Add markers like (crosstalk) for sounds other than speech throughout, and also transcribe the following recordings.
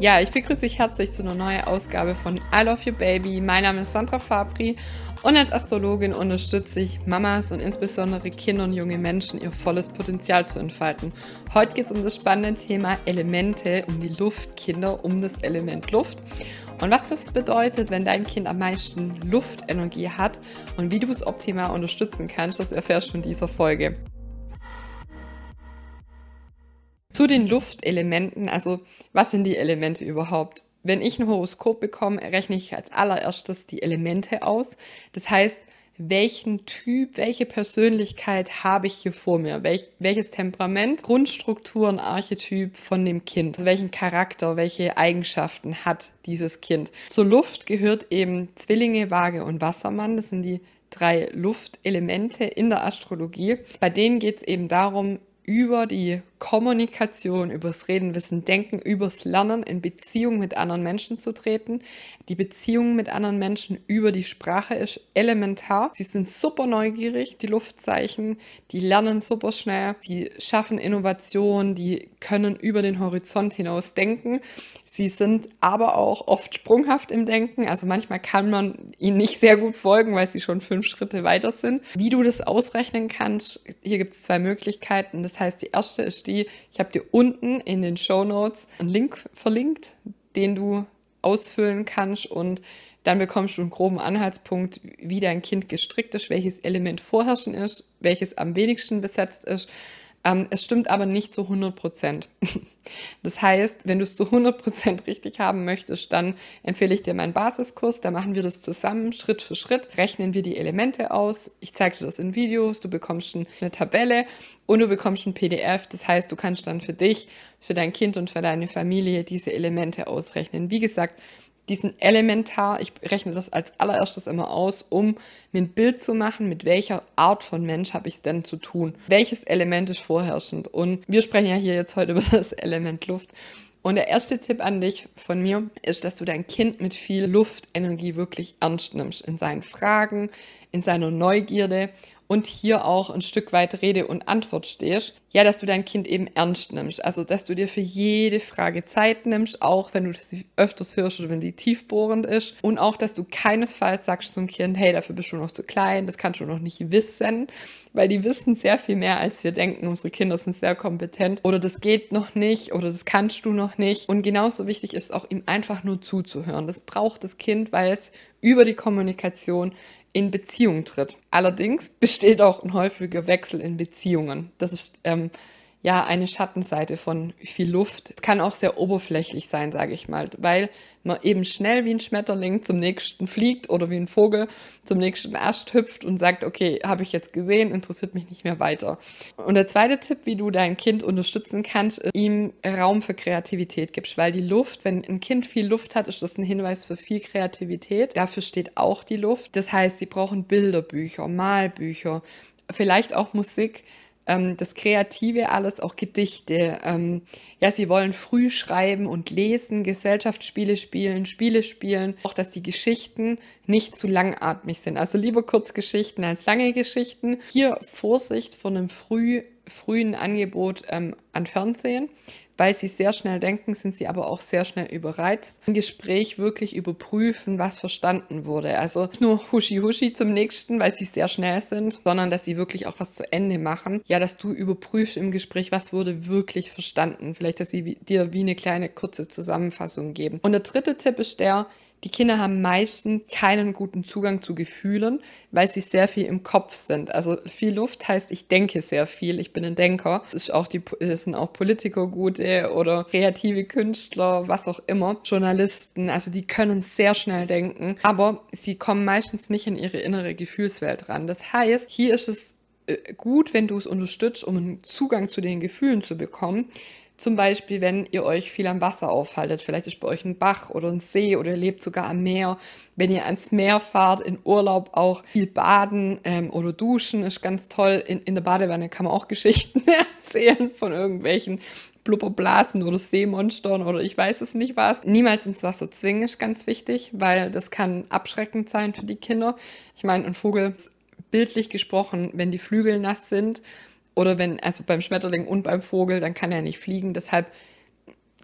Ja, ich begrüße dich herzlich zu einer neuen Ausgabe von I Love Your Baby. Mein Name ist Sandra Fabri und als Astrologin unterstütze ich Mamas und insbesondere Kinder und junge Menschen, ihr volles Potenzial zu entfalten. Heute geht es um das spannende Thema Elemente, um die Luftkinder, um das Element Luft. Und was das bedeutet, wenn dein Kind am meisten Luftenergie hat und wie du es optimal unterstützen kannst, das erfährst du in dieser Folge. Zu den Luftelementen, also was sind die Elemente überhaupt? Wenn ich ein Horoskop bekomme, rechne ich als allererstes die Elemente aus. Das heißt, welchen Typ, welche Persönlichkeit habe ich hier vor mir? Welch, welches Temperament, Grundstrukturen, Archetyp von dem Kind? Also welchen Charakter, welche Eigenschaften hat dieses Kind? Zur Luft gehört eben Zwillinge, Waage und Wassermann. Das sind die drei Luftelemente in der Astrologie. Bei denen geht es eben darum, über die Kommunikation, übers Reden, Wissen, Denken, übers Lernen in Beziehung mit anderen Menschen zu treten. Die Beziehung mit anderen Menschen über die Sprache ist elementar. Sie sind super neugierig, die Luftzeichen, die lernen super schnell, die schaffen Innovation, die können über den Horizont hinaus denken. Sie sind aber auch oft sprunghaft im Denken. Also manchmal kann man ihnen nicht sehr gut folgen, weil sie schon fünf Schritte weiter sind. Wie du das ausrechnen kannst, hier gibt es zwei Möglichkeiten. Das heißt, die erste ist die, ich habe dir unten in den Show Notes einen Link verlinkt, den du ausfüllen kannst und dann bekommst du einen groben Anhaltspunkt, wie dein Kind gestrickt ist, welches Element vorherrschen ist, welches am wenigsten besetzt ist es stimmt aber nicht zu 100 Prozent. (laughs) Das heißt, wenn du es zu 100 Prozent richtig haben möchtest, dann empfehle ich dir meinen Basiskurs. Da machen wir das zusammen, Schritt für Schritt. Rechnen wir die Elemente aus. Ich zeige dir das in Videos. Du bekommst eine Tabelle und du bekommst ein PDF. Das heißt, du kannst dann für dich, für dein Kind und für deine Familie diese Elemente ausrechnen. Wie gesagt, die sind elementar. Ich rechne das als allererstes immer aus, um mir ein Bild zu machen, mit welcher Art von Mensch habe ich es denn zu tun. Welches Element ist vorherrschend? Und wir sprechen ja hier jetzt heute über (laughs) das Element Luft. Und der erste Tipp an dich von mir ist, dass du dein Kind mit viel Luftenergie wirklich ernst nimmst in seinen Fragen, in seiner Neugierde und hier auch ein Stück weit Rede und Antwort stehst, ja, dass du dein Kind eben ernst nimmst. Also, dass du dir für jede Frage Zeit nimmst, auch wenn du das öfters hörst oder wenn die tiefbohrend ist. Und auch, dass du keinesfalls sagst zum Kind, hey, dafür bist du noch zu klein, das kannst du noch nicht wissen, weil die wissen sehr viel mehr, als wir denken. Unsere Kinder sind sehr kompetent oder das geht noch nicht oder das kannst du noch nicht. Und genauso wichtig ist es auch, ihm einfach nur zuzuhören. Das braucht das Kind, weil es über die Kommunikation in Beziehung tritt. Allerdings besteht auch ein häufiger Wechsel in Beziehungen. Das ist ähm, ja eine Schattenseite von viel Luft. Es kann auch sehr oberflächlich sein, sage ich mal, weil man eben schnell wie ein Schmetterling zum nächsten fliegt oder wie ein Vogel zum nächsten Ast hüpft und sagt, okay, habe ich jetzt gesehen, interessiert mich nicht mehr weiter. Und der zweite Tipp, wie du dein Kind unterstützen kannst, ist, ihm Raum für Kreativität gibst, weil die Luft, wenn ein Kind viel Luft hat, ist das ein Hinweis für viel Kreativität. Dafür steht auch die Luft. Das heißt, sie brauchen Bilderbücher, Malbücher, vielleicht auch Musik ähm, das Kreative alles, auch Gedichte. Ähm, ja, sie wollen früh schreiben und lesen, Gesellschaftsspiele spielen, Spiele spielen. Auch, dass die Geschichten nicht zu langatmig sind. Also lieber Kurzgeschichten als lange Geschichten. Hier Vorsicht vor einem früh, frühen Angebot ähm, an Fernsehen weil sie sehr schnell denken, sind sie aber auch sehr schnell überreizt. Im Gespräch wirklich überprüfen, was verstanden wurde. Also nicht nur huschi-huschi zum nächsten, weil sie sehr schnell sind, sondern dass sie wirklich auch was zu Ende machen. Ja, dass du überprüfst im Gespräch, was wurde wirklich verstanden. Vielleicht, dass sie dir wie eine kleine kurze Zusammenfassung geben. Und der dritte Tipp ist der, die Kinder haben meistens keinen guten Zugang zu Gefühlen, weil sie sehr viel im Kopf sind. Also viel Luft heißt, ich denke sehr viel, ich bin ein Denker. Das, ist auch die, das sind auch Politiker gute oder kreative Künstler, was auch immer, Journalisten. Also die können sehr schnell denken, aber sie kommen meistens nicht in ihre innere Gefühlswelt ran. Das heißt, hier ist es äh, gut, wenn du es unterstützt, um einen Zugang zu den Gefühlen zu bekommen zum Beispiel, wenn ihr euch viel am Wasser aufhaltet, vielleicht ist bei euch ein Bach oder ein See oder ihr lebt sogar am Meer. Wenn ihr ans Meer fahrt, in Urlaub auch viel baden ähm, oder duschen, ist ganz toll. In, in der Badewanne kann man auch (laughs) Geschichten erzählen von irgendwelchen Blubberblasen oder Seemonstern oder ich weiß es nicht was. Niemals ins Wasser zwingen ist ganz wichtig, weil das kann abschreckend sein für die Kinder. Ich meine, ein Vogel, bildlich gesprochen, wenn die Flügel nass sind oder wenn, also beim Schmetterling und beim Vogel, dann kann er nicht fliegen. Deshalb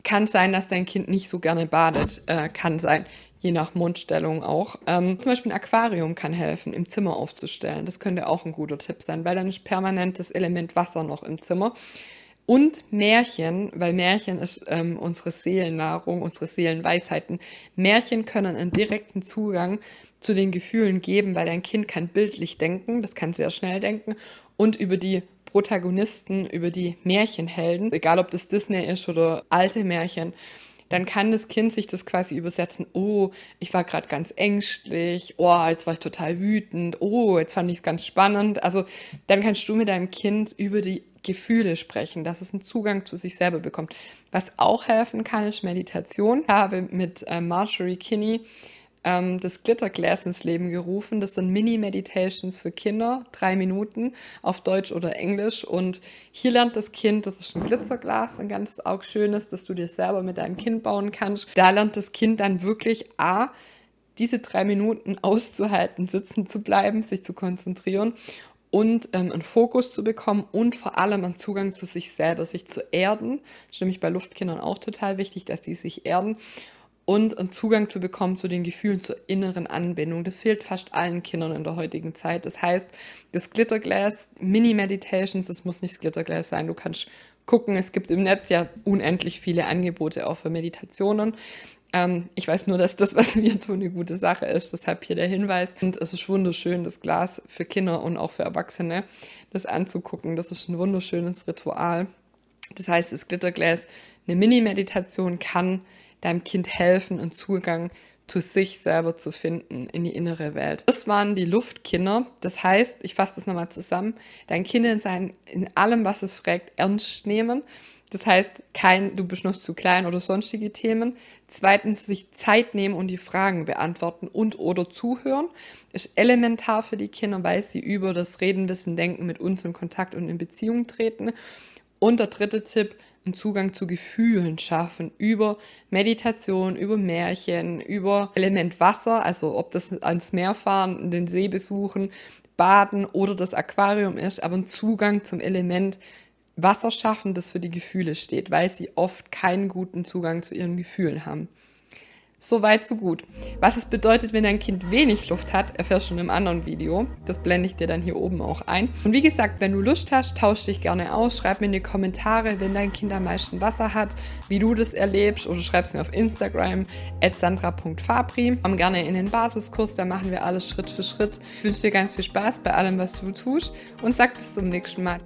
Kann sein, dass dein Kind nicht so gerne badet. Äh, kann sein, je nach Mundstellung auch. Ähm, zum Beispiel ein Aquarium kann helfen, im Zimmer aufzustellen. Das könnte auch ein guter Tipp sein, weil dann ist permanent das Element Wasser noch im Zimmer. Und Märchen, weil Märchen ist ähm, unsere Seelennahrung, unsere Seelenweisheiten. Märchen können einen direkten Zugang zu den Gefühlen geben, weil dein Kind kann bildlich denken, das kann sehr schnell denken und über die Protagonisten, über die Märchenhelden, egal ob das Disney ist oder alte Märchen, dann kann das Kind sich das quasi übersetzen, oh, ich war gerade ganz ängstlich, oh, jetzt war ich total wütend, oh, jetzt fand ich es ganz spannend. Also dann kannst du mit deinem Kind über die Gefühle sprechen, dass es einen Zugang zu sich selber bekommt. Was auch helfen kann, ist Meditation. Ich habe mit äh, Marjorie Kinney ähm, das Glitterglas ins Leben gerufen. Das sind Mini-Meditations für Kinder, drei Minuten auf Deutsch oder Englisch. Und hier lernt das Kind, das ist ein Glitzerglas, ein ganz auch schönes, das du dir selber mit deinem Kind bauen kannst. Da lernt das Kind dann wirklich A, diese drei Minuten auszuhalten, sitzen zu bleiben, sich zu konzentrieren und ähm, einen Fokus zu bekommen und vor allem einen Zugang zu sich selber, sich zu erden. Das ist nämlich bei Luftkindern auch total wichtig, dass die sich erden und einen Zugang zu bekommen zu den Gefühlen, zur inneren Anbindung. Das fehlt fast allen Kindern in der heutigen Zeit. Das heißt, das Glitterglas, Mini-Meditations, das muss nicht das Glitterglas sein. Du kannst gucken, es gibt im Netz ja unendlich viele Angebote auch für Meditationen. Ähm, ich weiß nur, dass das, was wir tun, eine gute Sache ist. Deshalb hier der Hinweis. Und es ist wunderschön, das Glas für Kinder und auch für Erwachsene, das anzugucken. Das ist ein wunderschönes Ritual. Das heißt, das Glitterglas, eine Mini-Meditation kann deinem Kind helfen, einen Zugang zu sich selber zu finden, in die innere Welt. Das waren die Luftkinder. Das heißt, ich fasse das nochmal zusammen, dein Kind in, sein, in allem, was es fragt, ernst nehmen. Das heißt, kein, du bist noch zu klein oder sonstige Themen. Zweitens, sich Zeit nehmen und die Fragen beantworten und oder zuhören. Ist elementar für die Kinder, weil sie über das Reden, Wissen, Denken mit uns in Kontakt und in Beziehung treten. Und der dritte Tipp, einen Zugang zu Gefühlen schaffen über Meditation, über Märchen, über Element Wasser, also ob das ans Meer fahren, den See besuchen, baden oder das Aquarium ist, aber einen Zugang zum Element Wasser schaffen, das für die Gefühle steht, weil sie oft keinen guten Zugang zu ihren Gefühlen haben. So weit, so gut. Was es bedeutet, wenn dein Kind wenig Luft hat, erfährst du in einem anderen Video. Das blende ich dir dann hier oben auch ein. Und wie gesagt, wenn du Lust hast, tausch dich gerne aus. Schreib mir in die Kommentare, wenn dein Kind am meisten Wasser hat, wie du das erlebst. Oder schreib's mir auf Instagram, sandra.fabri. Komm gerne in den Basiskurs, da machen wir alles Schritt für Schritt. Ich wünsche dir ganz viel Spaß bei allem, was du tust. Und sag bis zum nächsten Mal.